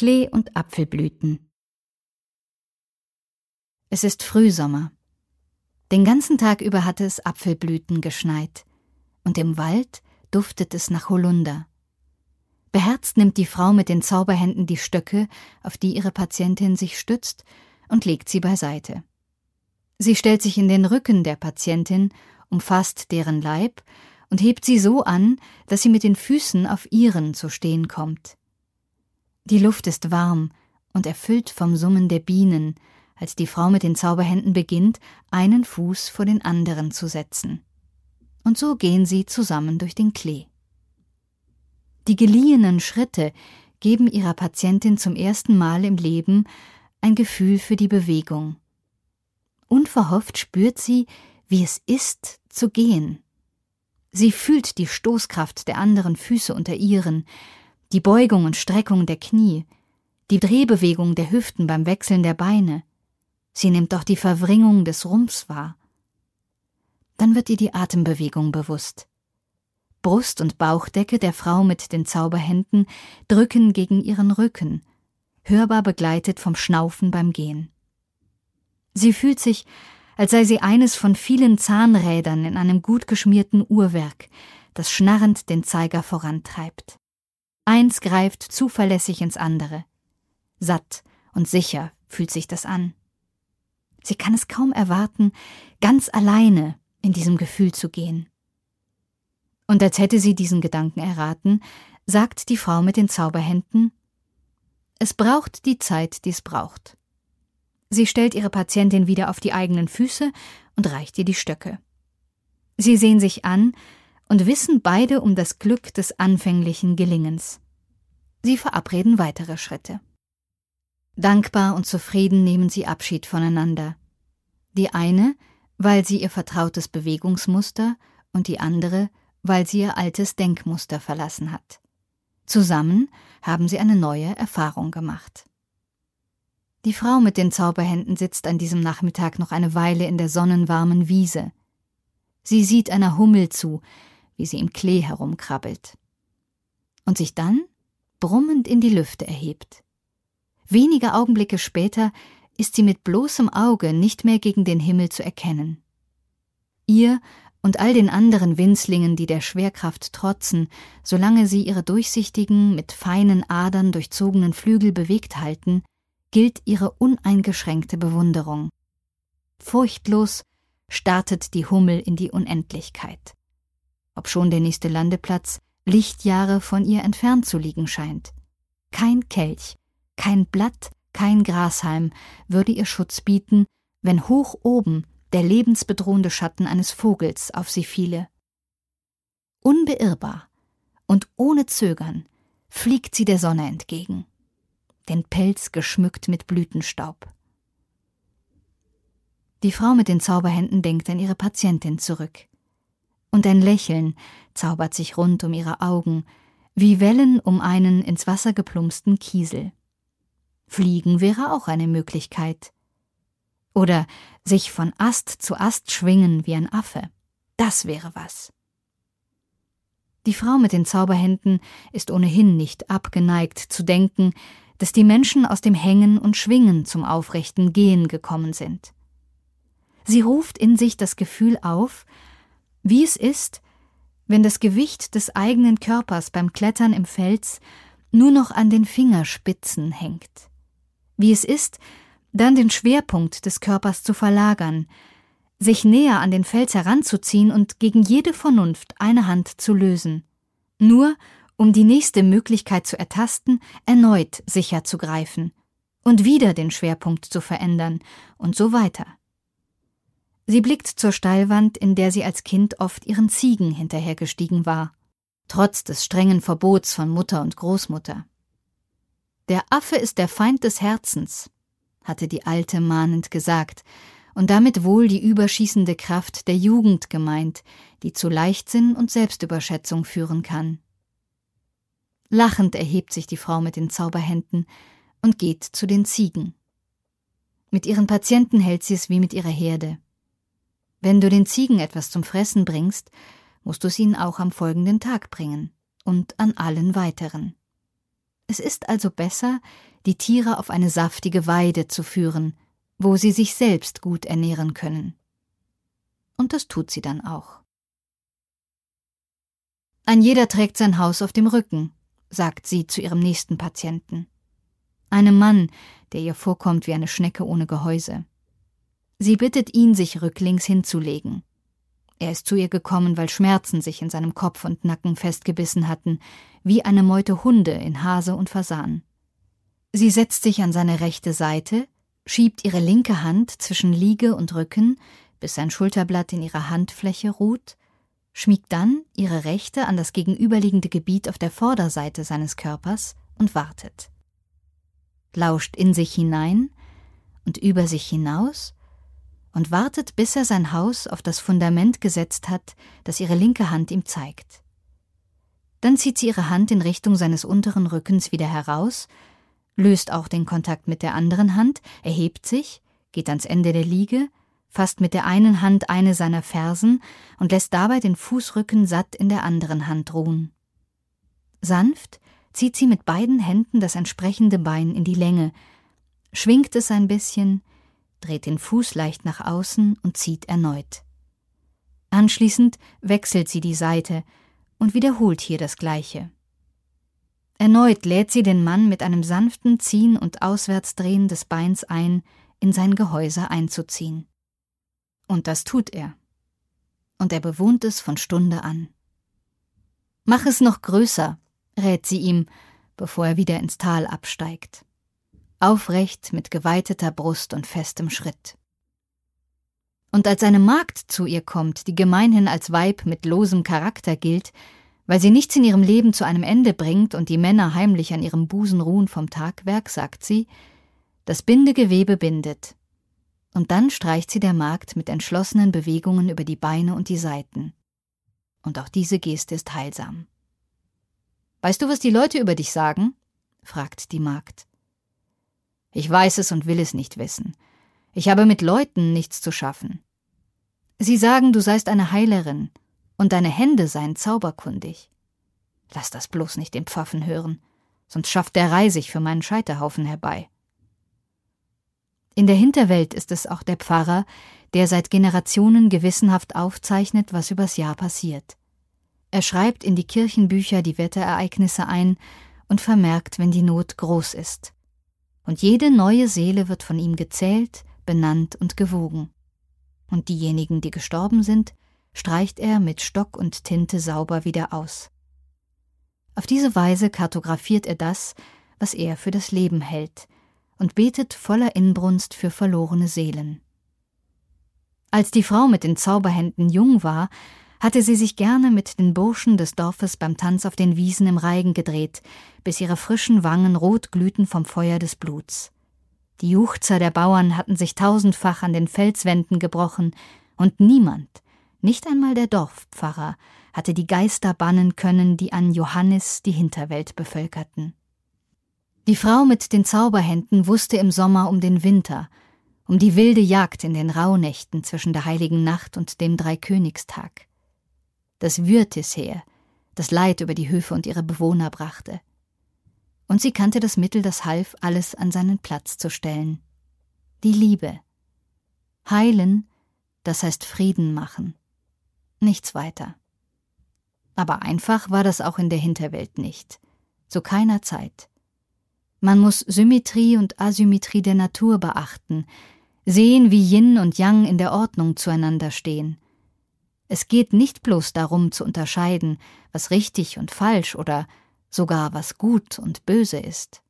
Klee und Apfelblüten. Es ist Frühsommer. Den ganzen Tag über hatte es Apfelblüten geschneit, und im Wald duftet es nach Holunder. Beherzt nimmt die Frau mit den Zauberhänden die Stöcke, auf die ihre Patientin sich stützt, und legt sie beiseite. Sie stellt sich in den Rücken der Patientin, umfasst deren Leib und hebt sie so an, dass sie mit den Füßen auf ihren zu stehen kommt. Die Luft ist warm und erfüllt vom Summen der Bienen, als die Frau mit den Zauberhänden beginnt, einen Fuß vor den anderen zu setzen. Und so gehen sie zusammen durch den Klee. Die geliehenen Schritte geben ihrer Patientin zum ersten Mal im Leben ein Gefühl für die Bewegung. Unverhofft spürt sie, wie es ist, zu gehen. Sie fühlt die Stoßkraft der anderen Füße unter ihren, die Beugung und Streckung der Knie, die Drehbewegung der Hüften beim Wechseln der Beine. Sie nimmt auch die Verwringung des Rumpfs wahr. Dann wird ihr die Atembewegung bewusst. Brust und Bauchdecke der Frau mit den Zauberhänden drücken gegen ihren Rücken, hörbar begleitet vom Schnaufen beim Gehen. Sie fühlt sich, als sei sie eines von vielen Zahnrädern in einem gut geschmierten Uhrwerk, das schnarrend den Zeiger vorantreibt. Eins greift zuverlässig ins andere. Satt und sicher fühlt sich das an. Sie kann es kaum erwarten, ganz alleine in diesem Gefühl zu gehen. Und als hätte sie diesen Gedanken erraten, sagt die Frau mit den Zauberhänden Es braucht die Zeit, die es braucht. Sie stellt ihre Patientin wieder auf die eigenen Füße und reicht ihr die Stöcke. Sie sehen sich an und wissen beide um das Glück des anfänglichen Gelingens. Sie verabreden weitere Schritte. Dankbar und zufrieden nehmen sie Abschied voneinander. Die eine, weil sie ihr vertrautes Bewegungsmuster und die andere, weil sie ihr altes Denkmuster verlassen hat. Zusammen haben sie eine neue Erfahrung gemacht. Die Frau mit den Zauberhänden sitzt an diesem Nachmittag noch eine Weile in der sonnenwarmen Wiese. Sie sieht einer Hummel zu, wie sie im Klee herumkrabbelt. Und sich dann brummend in die Lüfte erhebt. Wenige Augenblicke später ist sie mit bloßem Auge nicht mehr gegen den Himmel zu erkennen. Ihr und all den anderen Winzlingen, die der Schwerkraft trotzen, solange sie ihre durchsichtigen, mit feinen Adern durchzogenen Flügel bewegt halten, gilt ihre uneingeschränkte Bewunderung. Furchtlos startet die Hummel in die Unendlichkeit. Obschon der nächste Landeplatz Lichtjahre von ihr entfernt zu liegen scheint. Kein Kelch, kein Blatt, kein Grashalm würde ihr Schutz bieten, wenn hoch oben der lebensbedrohende Schatten eines Vogels auf sie fiele. Unbeirrbar und ohne Zögern fliegt sie der Sonne entgegen, den Pelz geschmückt mit Blütenstaub. Die Frau mit den Zauberhänden denkt an ihre Patientin zurück. Und ein Lächeln zaubert sich rund um ihre Augen, wie Wellen um einen ins Wasser geplumpsten Kiesel. Fliegen wäre auch eine Möglichkeit. Oder sich von Ast zu Ast schwingen wie ein Affe. Das wäre was. Die Frau mit den Zauberhänden ist ohnehin nicht abgeneigt zu denken, dass die Menschen aus dem Hängen und Schwingen zum aufrechten Gehen gekommen sind. Sie ruft in sich das Gefühl auf, wie es ist, wenn das Gewicht des eigenen Körpers beim Klettern im Fels nur noch an den Fingerspitzen hängt. Wie es ist, dann den Schwerpunkt des Körpers zu verlagern, sich näher an den Fels heranzuziehen und gegen jede Vernunft eine Hand zu lösen, nur um die nächste Möglichkeit zu ertasten, erneut sicher zu greifen und wieder den Schwerpunkt zu verändern und so weiter. Sie blickt zur Steilwand, in der sie als Kind oft ihren Ziegen hinterhergestiegen war, trotz des strengen Verbots von Mutter und Großmutter. Der Affe ist der Feind des Herzens, hatte die Alte mahnend gesagt, und damit wohl die überschießende Kraft der Jugend gemeint, die zu Leichtsinn und Selbstüberschätzung führen kann. Lachend erhebt sich die Frau mit den Zauberhänden und geht zu den Ziegen. Mit ihren Patienten hält sie es wie mit ihrer Herde. Wenn du den Ziegen etwas zum Fressen bringst, musst du es ihnen auch am folgenden Tag bringen und an allen weiteren. Es ist also besser, die Tiere auf eine saftige Weide zu führen, wo sie sich selbst gut ernähren können. Und das tut sie dann auch. Ein jeder trägt sein Haus auf dem Rücken, sagt sie zu ihrem nächsten Patienten. Einem Mann, der ihr vorkommt wie eine Schnecke ohne Gehäuse. Sie bittet ihn, sich rücklings hinzulegen. Er ist zu ihr gekommen, weil Schmerzen sich in seinem Kopf und Nacken festgebissen hatten, wie eine Meute Hunde in Hase und Fasan. Sie setzt sich an seine rechte Seite, schiebt ihre linke Hand zwischen Liege und Rücken, bis sein Schulterblatt in ihrer Handfläche ruht, schmiegt dann ihre rechte an das gegenüberliegende Gebiet auf der Vorderseite seines Körpers und wartet. Lauscht in sich hinein und über sich hinaus und wartet, bis er sein Haus auf das Fundament gesetzt hat, das ihre linke Hand ihm zeigt. Dann zieht sie ihre Hand in Richtung seines unteren Rückens wieder heraus löst auch den Kontakt mit der anderen Hand, erhebt sich, geht ans Ende der Liege, fasst mit der einen Hand eine seiner Fersen und lässt dabei den Fußrücken satt in der anderen Hand ruhen. Sanft zieht sie mit beiden Händen das entsprechende Bein in die Länge, schwingt es ein bisschen, dreht den Fuß leicht nach außen und zieht erneut. Anschließend wechselt sie die Seite und wiederholt hier das Gleiche. Erneut lädt sie den Mann mit einem sanften Ziehen und Auswärtsdrehen des Beins ein, in sein Gehäuse einzuziehen. Und das tut er. Und er bewohnt es von Stunde an. Mach es noch größer, rät sie ihm, bevor er wieder ins Tal absteigt. Aufrecht mit geweiteter Brust und festem Schritt. Und als eine Magd zu ihr kommt, die gemeinhin als Weib mit losem Charakter gilt, weil sie nichts in ihrem Leben zu einem Ende bringt und die Männer heimlich an ihrem Busen ruhen vom Tagwerk, sagt sie, das Bindegewebe bindet. Und dann streicht sie der Magd mit entschlossenen Bewegungen über die Beine und die Seiten. Und auch diese Geste ist heilsam. Weißt du, was die Leute über dich sagen? fragt die Magd. Ich weiß es und will es nicht wissen. Ich habe mit Leuten nichts zu schaffen. Sie sagen, du seist eine Heilerin, und deine Hände seien zauberkundig. Lass das bloß nicht den Pfaffen hören, sonst schafft der Reisig für meinen Scheiterhaufen herbei. In der Hinterwelt ist es auch der Pfarrer, der seit Generationen gewissenhaft aufzeichnet, was übers Jahr passiert. Er schreibt in die Kirchenbücher die Wetterereignisse ein und vermerkt, wenn die Not groß ist. Und jede neue Seele wird von ihm gezählt, benannt und gewogen. Und diejenigen, die gestorben sind, streicht er mit Stock und Tinte sauber wieder aus. Auf diese Weise kartografiert er das, was er für das Leben hält, und betet voller Inbrunst für verlorene Seelen. Als die Frau mit den Zauberhänden jung war, hatte sie sich gerne mit den Burschen des Dorfes beim Tanz auf den Wiesen im Reigen gedreht, bis ihre frischen Wangen rot glühten vom Feuer des Bluts. Die Juchzer der Bauern hatten sich tausendfach an den Felswänden gebrochen, und niemand, nicht einmal der Dorfpfarrer hatte die Geister bannen können, die an Johannes die Hinterwelt bevölkerten. Die Frau mit den Zauberhänden wusste im Sommer um den Winter, um die wilde Jagd in den Rauhnächten zwischen der heiligen Nacht und dem Dreikönigstag. Das Würtisheer, das Leid über die Höfe und ihre Bewohner brachte. Und sie kannte das Mittel, das half, alles an seinen Platz zu stellen. Die Liebe. Heilen, das heißt Frieden machen nichts weiter. Aber einfach war das auch in der Hinterwelt nicht. Zu keiner Zeit. Man muss Symmetrie und Asymmetrie der Natur beachten, sehen, wie Yin und Yang in der Ordnung zueinander stehen. Es geht nicht bloß darum zu unterscheiden, was richtig und falsch oder sogar was gut und böse ist.